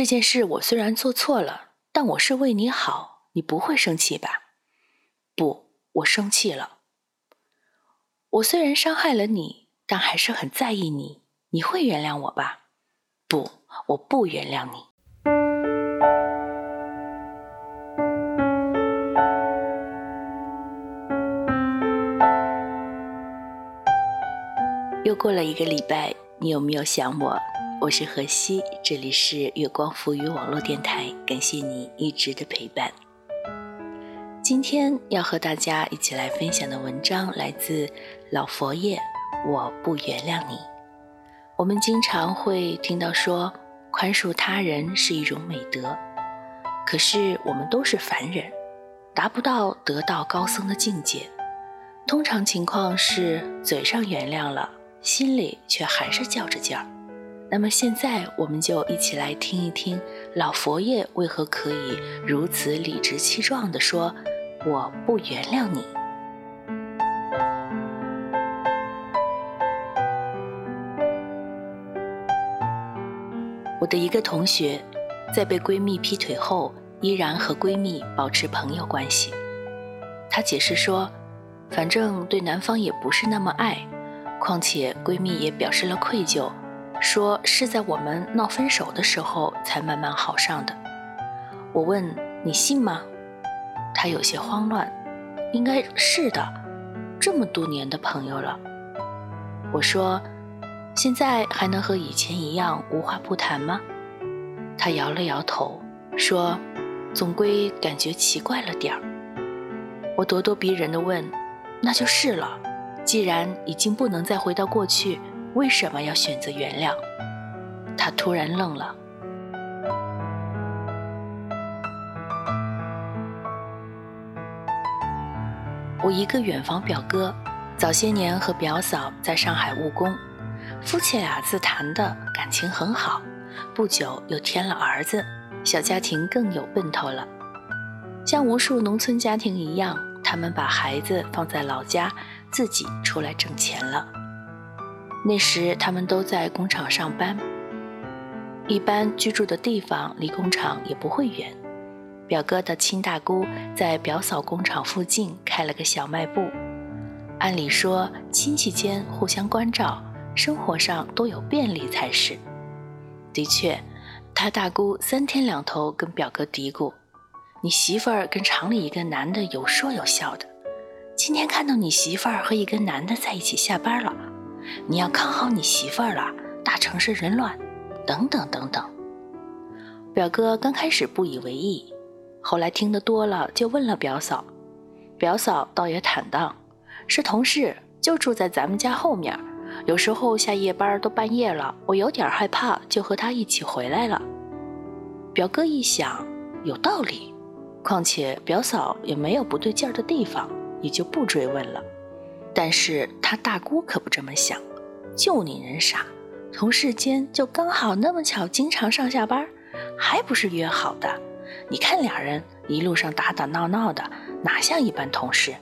这件事我虽然做错了，但我是为你好，你不会生气吧？不，我生气了。我虽然伤害了你，但还是很在意你，你会原谅我吧？不，我不原谅你。又过了一个礼拜，你有没有想我？我是何西，这里是月光浮语网络电台，感谢你一直的陪伴。今天要和大家一起来分享的文章来自老佛爷，我不原谅你。我们经常会听到说，宽恕他人是一种美德，可是我们都是凡人，达不到得道高僧的境界。通常情况是，嘴上原谅了，心里却还是较着劲儿。那么现在，我们就一起来听一听老佛爷为何可以如此理直气壮地说：“我不原谅你。”我的一个同学，在被闺蜜劈腿后，依然和闺蜜保持朋友关系。她解释说：“反正对男方也不是那么爱，况且闺蜜也表示了愧疚。”说是在我们闹分手的时候才慢慢好上的。我问你信吗？他有些慌乱。应该是的，这么多年的朋友了。我说，现在还能和以前一样无话不谈吗？他摇了摇头，说，总归感觉奇怪了点儿。我咄咄逼人的问，那就是了。既然已经不能再回到过去。为什么要选择原谅？他突然愣了。我一个远房表哥，早些年和表嫂在上海务工，夫妻俩自谈的感情很好，不久又添了儿子，小家庭更有奔头了。像无数农村家庭一样，他们把孩子放在老家，自己出来挣钱了。那时他们都在工厂上班，一般居住的地方离工厂也不会远。表哥的亲大姑在表嫂工厂附近开了个小卖部，按理说亲戚间互相关照，生活上都有便利才是。的确，他大姑三天两头跟表哥嘀咕：“你媳妇儿跟厂里一个男的有说有笑的，今天看到你媳妇儿和一个男的在一起下班了。”你要看好你媳妇儿了，大城市人乱，等等等等。表哥刚开始不以为意，后来听得多了，就问了表嫂。表嫂倒也坦荡，是同事，就住在咱们家后面。有时候下夜班都半夜了，我有点害怕，就和他一起回来了。表哥一想，有道理，况且表嫂也没有不对劲儿的地方，也就不追问了。但是他大姑可不这么想，就你人傻，同事间就刚好那么巧，经常上下班，还不是约好的？你看俩人一路上打打闹闹的，哪像一般同事？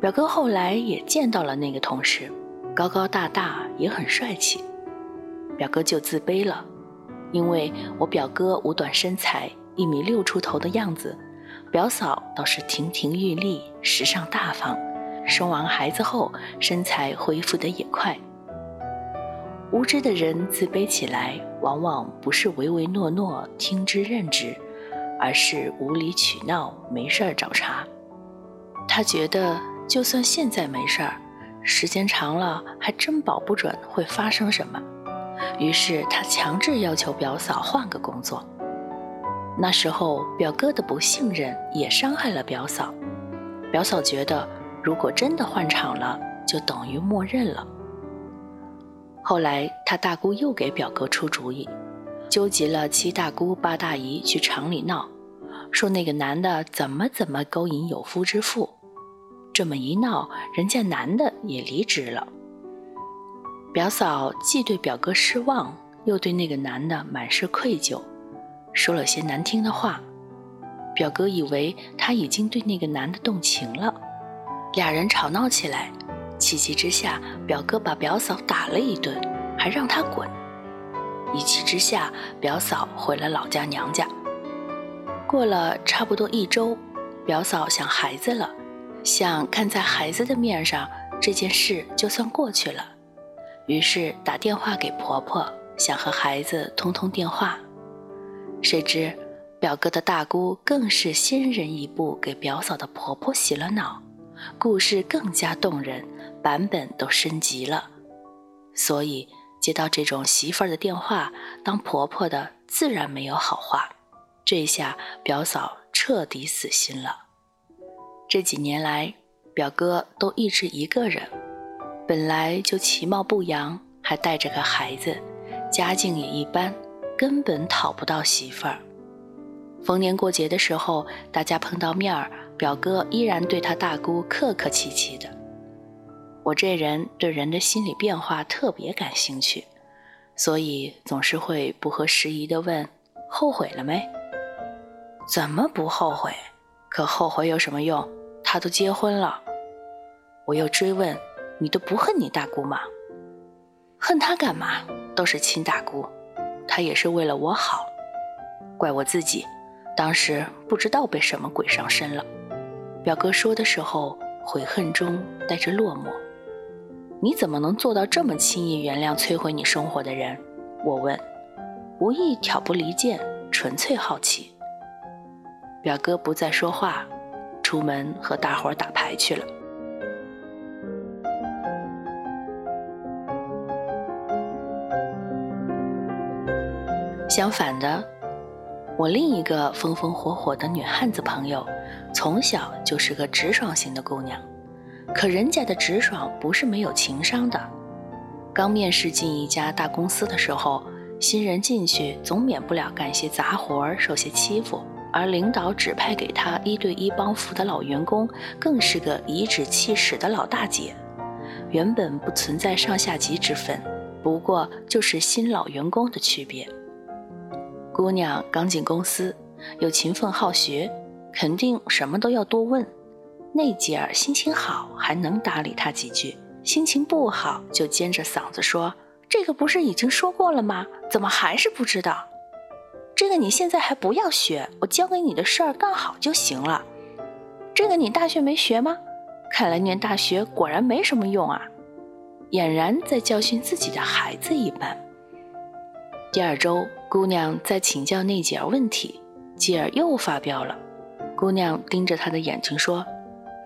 表哥后来也见到了那个同事，高高大大，也很帅气。表哥就自卑了，因为我表哥五短身材，一米六出头的样子。表嫂倒是亭亭玉立、时尚大方，生完孩子后身材恢复得也快。无知的人自卑起来，往往不是唯唯诺诺、听之任之，而是无理取闹、没事儿找茬。他觉得，就算现在没事儿，时间长了还真保不准会发生什么。于是他强制要求表嫂换个工作。那时候，表哥的不信任也伤害了表嫂。表嫂觉得，如果真的换厂了，就等于默认了。后来，他大姑又给表哥出主意，纠集了七大姑八大姨去厂里闹，说那个男的怎么怎么勾引有夫之妇。这么一闹，人家男的也离职了。表嫂既对表哥失望，又对那个男的满是愧疚。说了些难听的话，表哥以为他已经对那个男的动情了，俩人吵闹起来，气急之下，表哥把表嫂打了一顿，还让他滚。一气之下，表嫂回了老家娘家。过了差不多一周，表嫂想孩子了，想看在孩子的面上，这件事就算过去了，于是打电话给婆婆，想和孩子通通电话。谁知，表哥的大姑更是先人一步给表嫂的婆婆洗了脑，故事更加动人，版本都升级了。所以接到这种媳妇儿的电话，当婆婆的自然没有好话。这下表嫂彻底死心了。这几年来，表哥都一直一个人，本来就其貌不扬，还带着个孩子，家境也一般。根本讨不到媳妇儿。逢年过节的时候，大家碰到面儿，表哥依然对他大姑客客气气的。我这人对人的心理变化特别感兴趣，所以总是会不合时宜的问：“后悔了没？”“怎么不后悔？可后悔有什么用？他都结婚了。”我又追问：“你都不恨你大姑吗？”“恨他干嘛？都是亲大姑。”他也是为了我好，怪我自己，当时不知道被什么鬼上身了。表哥说的时候，悔恨中带着落寞。你怎么能做到这么轻易原谅摧毁你生活的人？我问，无意挑拨离间，纯粹好奇。表哥不再说话，出门和大伙打牌去了。相反的，我另一个风风火火的女汉子朋友，从小就是个直爽型的姑娘。可人家的直爽不是没有情商的。刚面试进一家大公司的时候，新人进去总免不了干些杂活，受些欺负。而领导指派给他一对一帮扶的老员工，更是个颐指气使的老大姐。原本不存在上下级之分，不过就是新老员工的区别。姑娘刚进公司，又勤奋好学，肯定什么都要多问。那姐儿心情好，还能搭理他几句；心情不好，就尖着嗓子说：“这个不是已经说过了吗？怎么还是不知道？这个你现在还不要学，我交给你的事儿干好就行了。这个你大学没学吗？看来念大学果然没什么用啊！”俨然在教训自己的孩子一般。第二周。姑娘在请教那姐儿问题，姐儿又发飙了。姑娘盯着他的眼睛说：“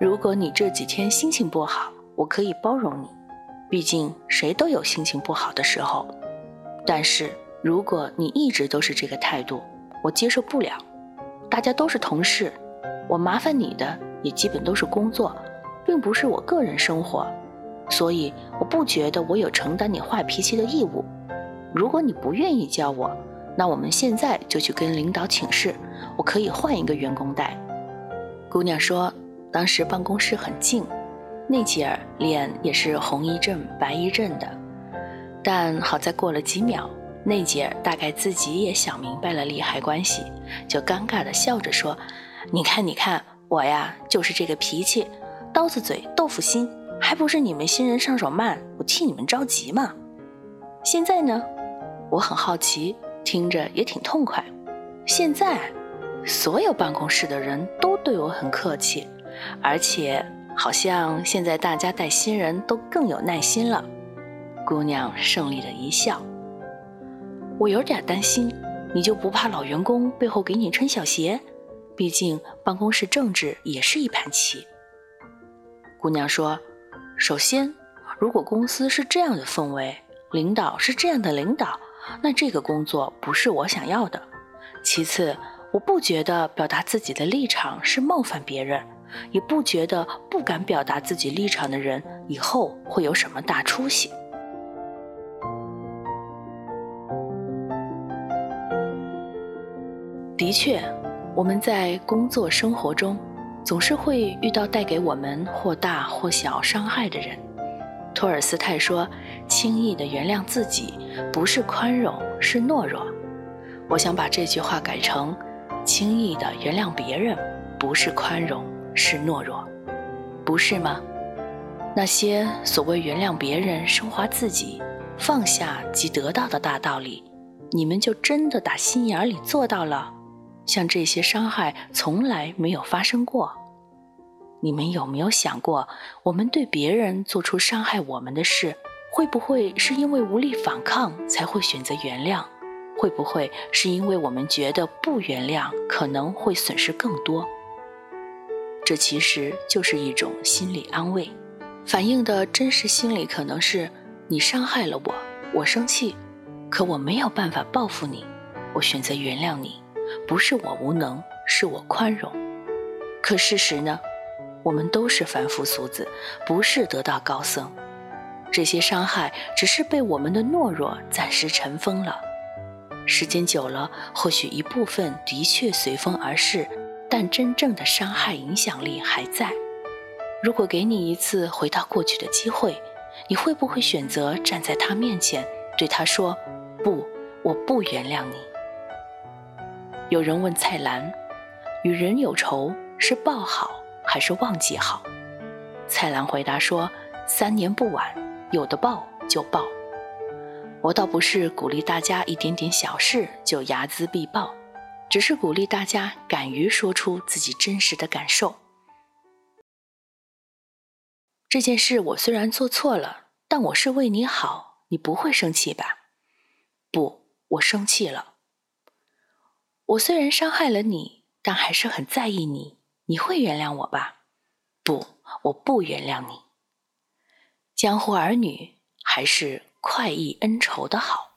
如果你这几天心情不好，我可以包容你，毕竟谁都有心情不好的时候。但是如果你一直都是这个态度，我接受不了。大家都是同事，我麻烦你的也基本都是工作，并不是我个人生活，所以我不觉得我有承担你坏脾气的义务。如果你不愿意教我，那我们现在就去跟领导请示，我可以换一个员工带。姑娘说，当时办公室很静，那姐儿脸也是红一阵白一阵的。但好在过了几秒，那姐儿大概自己也想明白了利害关系，就尴尬的笑着说：“你看，你看，我呀就是这个脾气，刀子嘴豆腐心，还不是你们新人上手慢，我替你们着急嘛。现在呢，我很好奇。”听着也挺痛快。现在，所有办公室的人都对我很客气，而且好像现在大家带新人都更有耐心了。姑娘胜利的一笑。我有点担心，你就不怕老员工背后给你穿小鞋？毕竟办公室政治也是一盘棋。姑娘说：“首先，如果公司是这样的氛围，领导是这样的领导，那这个工作不是我想要的。其次，我不觉得表达自己的立场是冒犯别人。”也不觉得不敢表达自己立场的人以后会有什么大出息。的确，我们在工作生活中总是会遇到带给我们或大或小伤害的人。托尔斯泰说：“轻易的原谅自己，不是宽容，是懦弱。”我想把这句话改成：“轻易的原谅别人，不是宽容。”是懦弱，不是吗？那些所谓原谅别人、升华自己、放下即得到的大道理，你们就真的打心眼里做到了？像这些伤害从来没有发生过。你们有没有想过，我们对别人做出伤害我们的事，会不会是因为无力反抗才会选择原谅？会不会是因为我们觉得不原谅可能会损失更多？这其实就是一种心理安慰，反映的真实心理可能是：你伤害了我，我生气，可我没有办法报复你，我选择原谅你，不是我无能，是我宽容。可事实呢？我们都是凡夫俗子，不是得道高僧。这些伤害只是被我们的懦弱暂时尘封了，时间久了，或许一部分的确随风而逝。但真正的伤害影响力还在。如果给你一次回到过去的机会，你会不会选择站在他面前，对他说：“不，我不原谅你。”有人问蔡澜：“与人有仇是报好还是忘记好？”蔡澜回答说：“三年不晚，有的报就报。”我倒不是鼓励大家一点点小事就睚眦必报。只是鼓励大家敢于说出自己真实的感受。这件事我虽然做错了，但我是为你好，你不会生气吧？不，我生气了。我虽然伤害了你，但还是很在意你，你会原谅我吧？不，我不原谅你。江湖儿女还是快意恩仇的好。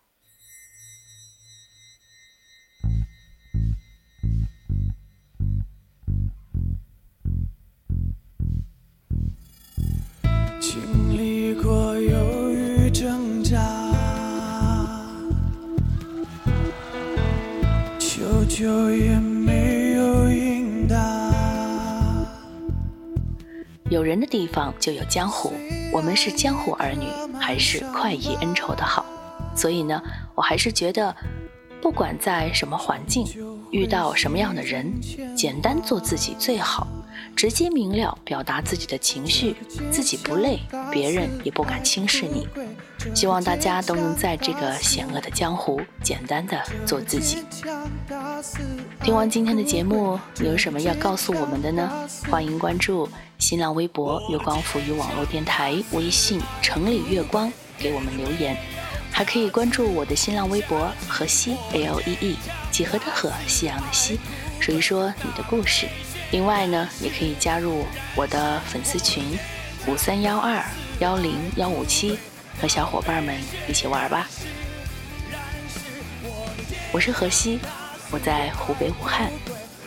也有人的地方就有江湖，我们是江湖儿女，还是快意恩仇的好。所以呢，我还是觉得，不管在什么环境，遇到什么样的人，简单做自己最好。直接明了表达自己的情绪，自己不累，别人也不敢轻视你。希望大家都能在这个险恶的江湖，简单的做自己。听完今天的节目，有什么要告诉我们的呢？欢迎关注新浪微博“月光浮语网络电台”，微信“城里月光”给我们留言。还可以关注我的新浪微博“河西 L E E”，几何的河，夕阳的西，说一说你的故事。另外呢，也可以加入我的粉丝群五三幺二幺零幺五七，和小伙伴们一起玩吧。我是何西，我在湖北武汉，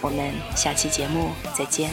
我们下期节目再见。